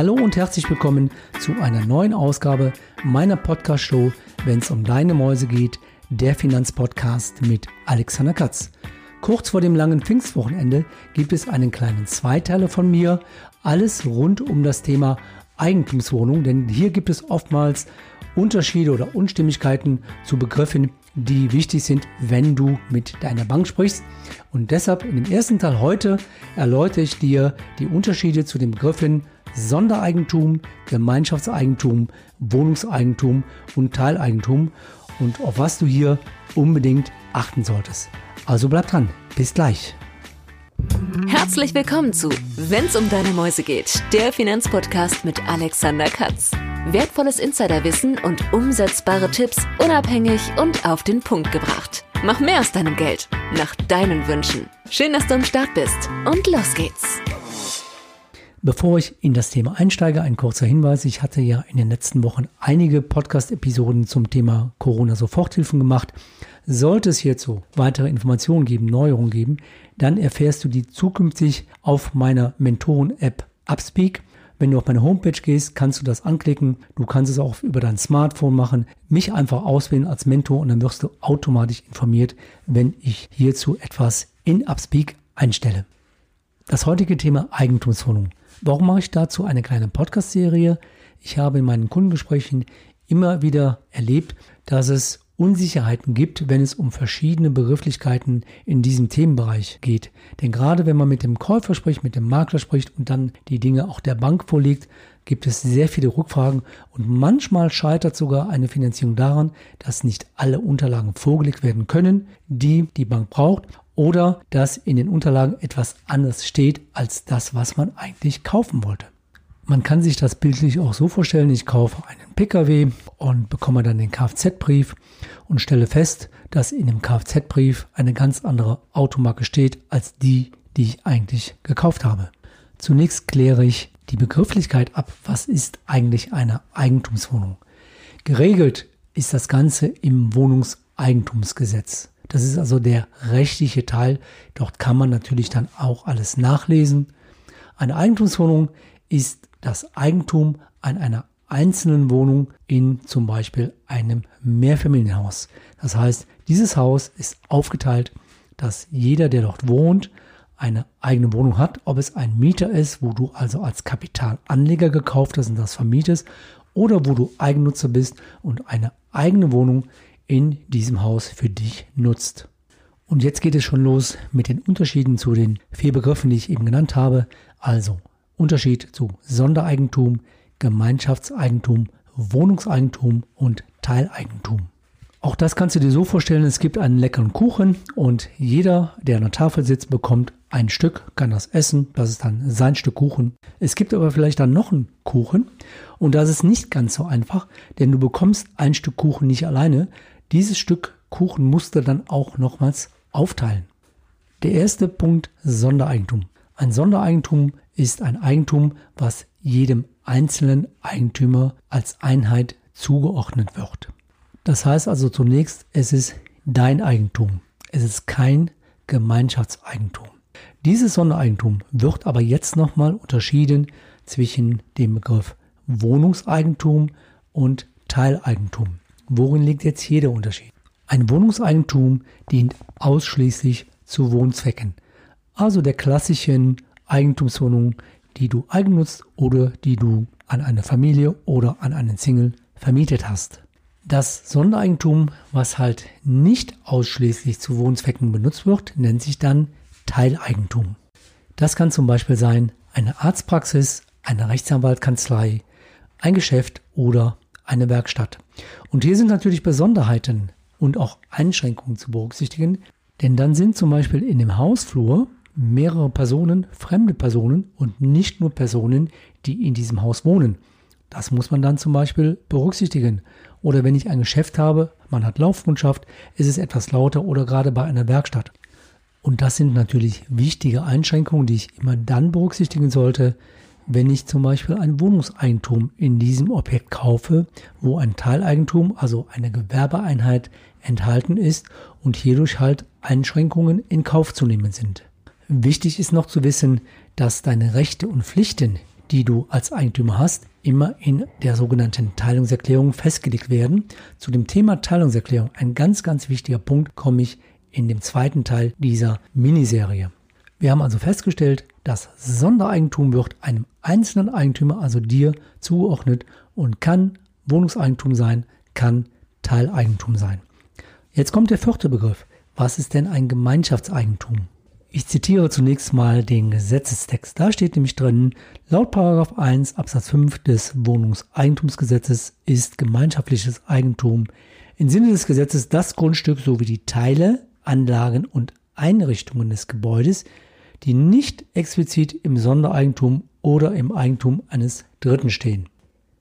Hallo und herzlich willkommen zu einer neuen Ausgabe meiner Podcast-Show, wenn es um deine Mäuse geht, der Finanzpodcast mit Alexander Katz. Kurz vor dem langen Pfingstwochenende gibt es einen kleinen Zweiteiler von mir, alles rund um das Thema Eigentumswohnung, denn hier gibt es oftmals Unterschiede oder Unstimmigkeiten zu Begriffen, die wichtig sind, wenn du mit deiner Bank sprichst. Und deshalb in dem ersten Teil heute erläutere ich dir die Unterschiede zu den Begriffen Sondereigentum, Gemeinschaftseigentum, Wohnungseigentum und Teileigentum und auf was du hier unbedingt achten solltest. Also bleib dran. Bis gleich. Herzlich willkommen zu Wenn's um deine Mäuse geht, der Finanzpodcast mit Alexander Katz. Wertvolles Insiderwissen und umsetzbare Tipps unabhängig und auf den Punkt gebracht. Mach mehr aus deinem Geld, nach deinen Wünschen. Schön, dass du am Start bist und los geht's. Bevor ich in das Thema einsteige, ein kurzer Hinweis. Ich hatte ja in den letzten Wochen einige Podcast-Episoden zum Thema Corona-Soforthilfen gemacht. Sollte es hierzu weitere Informationen geben, Neuerungen geben, dann erfährst du die zukünftig auf meiner Mentoren-App Upspeak. Wenn du auf meine Homepage gehst, kannst du das anklicken. Du kannst es auch über dein Smartphone machen. Mich einfach auswählen als Mentor und dann wirst du automatisch informiert, wenn ich hierzu etwas in Upspeak einstelle. Das heutige Thema Eigentumswohnung. Warum mache ich dazu eine kleine Podcast-Serie? Ich habe in meinen Kundengesprächen immer wieder erlebt, dass es Unsicherheiten gibt, wenn es um verschiedene Begrifflichkeiten in diesem Themenbereich geht. Denn gerade wenn man mit dem Käufer spricht, mit dem Makler spricht und dann die Dinge auch der Bank vorlegt, gibt es sehr viele Rückfragen und manchmal scheitert sogar eine Finanzierung daran, dass nicht alle Unterlagen vorgelegt werden können, die die Bank braucht oder dass in den Unterlagen etwas anderes steht als das, was man eigentlich kaufen wollte. Man kann sich das bildlich auch so vorstellen, ich kaufe einen Pkw und bekomme dann den Kfz-Brief und stelle fest, dass in dem Kfz-Brief eine ganz andere Automarke steht als die, die ich eigentlich gekauft habe. Zunächst kläre ich die Begrifflichkeit ab, was ist eigentlich eine Eigentumswohnung. Geregelt ist das Ganze im Wohnungseigentumsgesetz. Das ist also der rechtliche Teil. Dort kann man natürlich dann auch alles nachlesen. Eine Eigentumswohnung ist das Eigentum an einer einzelnen Wohnung in zum Beispiel einem Mehrfamilienhaus. Das heißt, dieses Haus ist aufgeteilt, dass jeder, der dort wohnt, eine eigene Wohnung hat, ob es ein Mieter ist, wo du also als Kapitalanleger gekauft hast und das vermietest, oder wo du Eigennutzer bist und eine eigene Wohnung in diesem Haus für dich nutzt. Und jetzt geht es schon los mit den Unterschieden zu den vier Begriffen, die ich eben genannt habe. Also Unterschied zu Sondereigentum, Gemeinschaftseigentum, Wohnungseigentum und Teileigentum. Auch das kannst du dir so vorstellen, es gibt einen leckeren Kuchen und jeder, der an der Tafel sitzt, bekommt ein Stück, kann das essen, das ist dann sein Stück Kuchen. Es gibt aber vielleicht dann noch einen Kuchen und das ist nicht ganz so einfach, denn du bekommst ein Stück Kuchen nicht alleine, dieses Stück Kuchen musst du dann auch nochmals aufteilen. Der erste Punkt Sondereigentum. Ein Sondereigentum ist ein Eigentum, was jedem einzelnen Eigentümer als Einheit zugeordnet wird. Das heißt also zunächst, es ist dein Eigentum. Es ist kein Gemeinschaftseigentum. Dieses Sondereigentum wird aber jetzt nochmal unterschieden zwischen dem Begriff Wohnungseigentum und Teileigentum. Worin liegt jetzt hier der Unterschied? Ein Wohnungseigentum dient ausschließlich zu Wohnzwecken, also der klassischen Eigentumswohnung, die du eigennutzt oder die du an eine Familie oder an einen Single vermietet hast. Das Sondereigentum, was halt nicht ausschließlich zu Wohnzwecken benutzt wird, nennt sich dann Teileigentum. Das kann zum Beispiel sein eine Arztpraxis, eine Rechtsanwaltkanzlei, ein Geschäft oder eine Werkstatt. Und hier sind natürlich Besonderheiten und auch Einschränkungen zu berücksichtigen, denn dann sind zum Beispiel in dem Hausflur mehrere Personen, fremde Personen und nicht nur Personen, die in diesem Haus wohnen. Das muss man dann zum Beispiel berücksichtigen. Oder wenn ich ein Geschäft habe, man hat Laufkundschaft, ist es etwas lauter oder gerade bei einer Werkstatt. Und das sind natürlich wichtige Einschränkungen, die ich immer dann berücksichtigen sollte, wenn ich zum Beispiel ein Wohnungseigentum in diesem Objekt kaufe, wo ein Teileigentum, also eine Gewerbeeinheit enthalten ist und hierdurch halt Einschränkungen in Kauf zu nehmen sind. Wichtig ist noch zu wissen, dass deine Rechte und Pflichten, die du als Eigentümer hast, immer in der sogenannten Teilungserklärung festgelegt werden. Zu dem Thema Teilungserklärung, ein ganz, ganz wichtiger Punkt, komme ich in dem zweiten Teil dieser Miniserie. Wir haben also festgestellt, das Sondereigentum wird einem einzelnen Eigentümer, also dir, zugeordnet und kann Wohnungseigentum sein, kann Teileigentum sein. Jetzt kommt der vierte Begriff. Was ist denn ein Gemeinschaftseigentum? Ich zitiere zunächst mal den Gesetzestext. Da steht nämlich drin, laut 1 Absatz 5 des Wohnungseigentumsgesetzes ist gemeinschaftliches Eigentum im Sinne des Gesetzes das Grundstück sowie die Teile, Anlagen und Einrichtungen des Gebäudes, die nicht explizit im Sondereigentum oder im Eigentum eines Dritten stehen.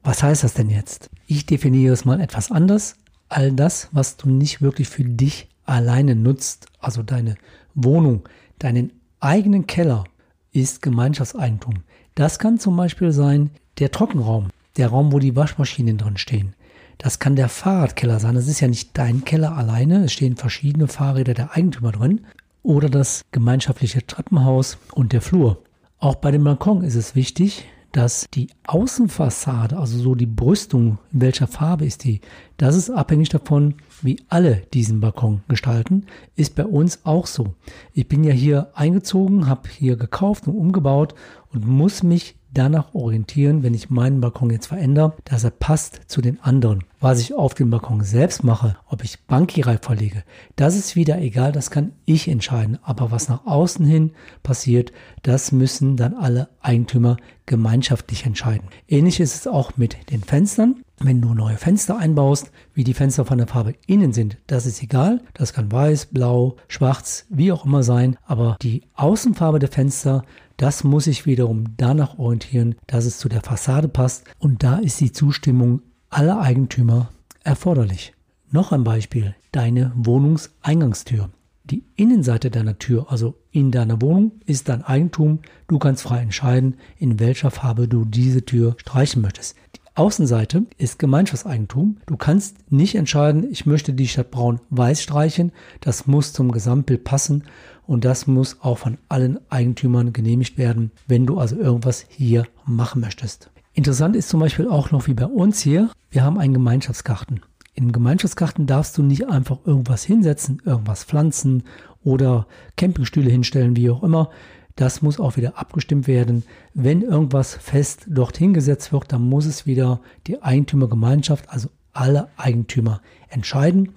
Was heißt das denn jetzt? Ich definiere es mal etwas anders. All das, was du nicht wirklich für dich alleine nutzt, also deine Wohnung, deinen eigenen Keller, ist Gemeinschaftseigentum. Das kann zum Beispiel sein der Trockenraum, der Raum, wo die Waschmaschinen drin stehen. Das kann der Fahrradkeller sein. Das ist ja nicht dein Keller alleine. Es stehen verschiedene Fahrräder der Eigentümer drin. Oder das gemeinschaftliche Treppenhaus und der Flur. Auch bei dem Balkon ist es wichtig, dass die Außenfassade, also so die Brüstung, in welcher Farbe ist die, das ist abhängig davon, wie alle diesen Balkon gestalten, ist bei uns auch so. Ich bin ja hier eingezogen, habe hier gekauft und umgebaut und muss mich danach orientieren, wenn ich meinen Balkon jetzt verändere, dass er passt zu den anderen. Was ich auf dem Balkon selbst mache, ob ich Bankirai verlege, das ist wieder egal, das kann ich entscheiden. Aber was nach außen hin passiert, das müssen dann alle Eigentümer gemeinschaftlich entscheiden. Ähnlich ist es auch mit den Fenstern. Wenn du neue Fenster einbaust, wie die Fenster von der Farbe innen sind, das ist egal. Das kann weiß, blau, schwarz, wie auch immer sein. Aber die Außenfarbe der Fenster, das muss sich wiederum danach orientieren, dass es zu der Fassade passt und da ist die Zustimmung aller Eigentümer erforderlich. Noch ein Beispiel, deine Wohnungseingangstür. Die Innenseite deiner Tür, also in deiner Wohnung, ist dein Eigentum. Du kannst frei entscheiden, in welcher Farbe du diese Tür streichen möchtest. Außenseite ist Gemeinschaftseigentum. Du kannst nicht entscheiden, ich möchte die statt braun weiß streichen. Das muss zum Gesamtbild passen und das muss auch von allen Eigentümern genehmigt werden, wenn du also irgendwas hier machen möchtest. Interessant ist zum Beispiel auch noch wie bei uns hier, wir haben einen Gemeinschaftsgarten. Im Gemeinschaftsgarten darfst du nicht einfach irgendwas hinsetzen, irgendwas pflanzen oder Campingstühle hinstellen, wie auch immer. Das muss auch wieder abgestimmt werden. Wenn irgendwas fest dort hingesetzt wird, dann muss es wieder die Eigentümergemeinschaft, also alle Eigentümer entscheiden.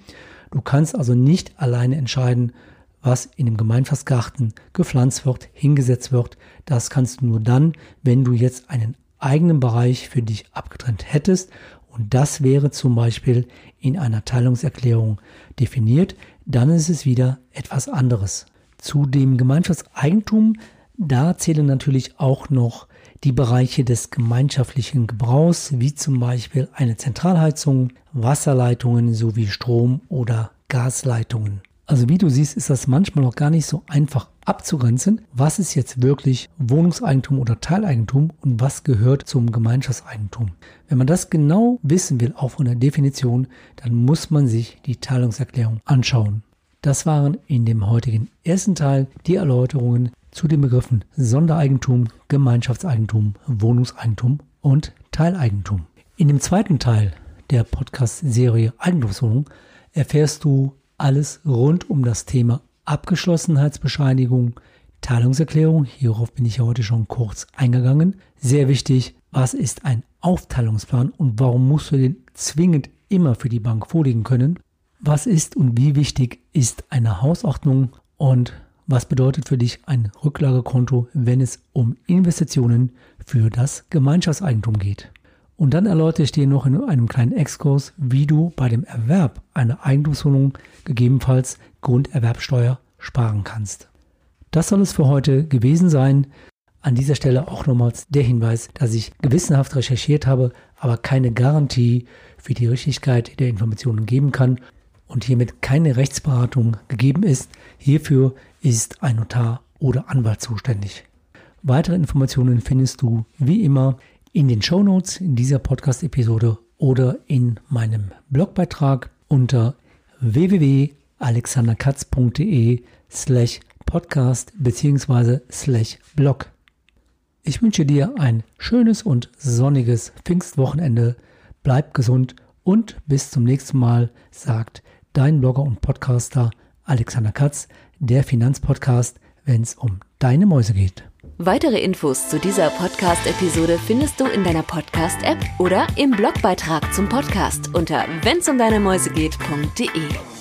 Du kannst also nicht alleine entscheiden, was in dem Gemeinschaftsgarten gepflanzt wird, hingesetzt wird. Das kannst du nur dann, wenn du jetzt einen eigenen Bereich für dich abgetrennt hättest. Und das wäre zum Beispiel in einer Teilungserklärung definiert. Dann ist es wieder etwas anderes. Zu dem Gemeinschaftseigentum, da zählen natürlich auch noch die Bereiche des gemeinschaftlichen Gebrauchs, wie zum Beispiel eine Zentralheizung, Wasserleitungen sowie Strom- oder Gasleitungen. Also wie du siehst, ist das manchmal auch gar nicht so einfach abzugrenzen, was ist jetzt wirklich Wohnungseigentum oder Teileigentum und was gehört zum Gemeinschaftseigentum. Wenn man das genau wissen will, auch von der Definition, dann muss man sich die Teilungserklärung anschauen. Das waren in dem heutigen ersten Teil die Erläuterungen zu den Begriffen Sondereigentum, Gemeinschaftseigentum, Wohnungseigentum und Teileigentum. In dem zweiten Teil der Podcast-Serie Eigentumswohnung erfährst du alles rund um das Thema Abgeschlossenheitsbescheinigung, Teilungserklärung. Hierauf bin ich ja heute schon kurz eingegangen. Sehr wichtig, was ist ein Aufteilungsplan und warum musst du den zwingend immer für die Bank vorlegen können? Was ist und wie wichtig ist eine Hausordnung und was bedeutet für dich ein Rücklagekonto, wenn es um Investitionen für das Gemeinschaftseigentum geht? Und dann erläutere ich dir noch in einem kleinen Exkurs, wie du bei dem Erwerb einer Eigentumswohnung gegebenenfalls Grunderwerbsteuer sparen kannst. Das soll es für heute gewesen sein. An dieser Stelle auch nochmals der Hinweis, dass ich gewissenhaft recherchiert habe, aber keine Garantie für die Richtigkeit der Informationen geben kann und hiermit keine Rechtsberatung gegeben ist. Hierfür ist ein Notar oder Anwalt zuständig. Weitere Informationen findest du wie immer in den Show Notes in dieser Podcast-Episode oder in meinem Blogbeitrag unter www.alexanderkatz.de slash podcast bzw. slash blog. Ich wünsche dir ein schönes und sonniges Pfingstwochenende. Bleib gesund und bis zum nächsten Mal, sagt dein Blogger und Podcaster Alexander Katz, der Finanzpodcast, wenn es um deine Mäuse geht. Weitere Infos zu dieser Podcast-Episode findest du in deiner Podcast-App oder im Blogbeitrag zum Podcast unter wennsumdeinemäusegeht.de.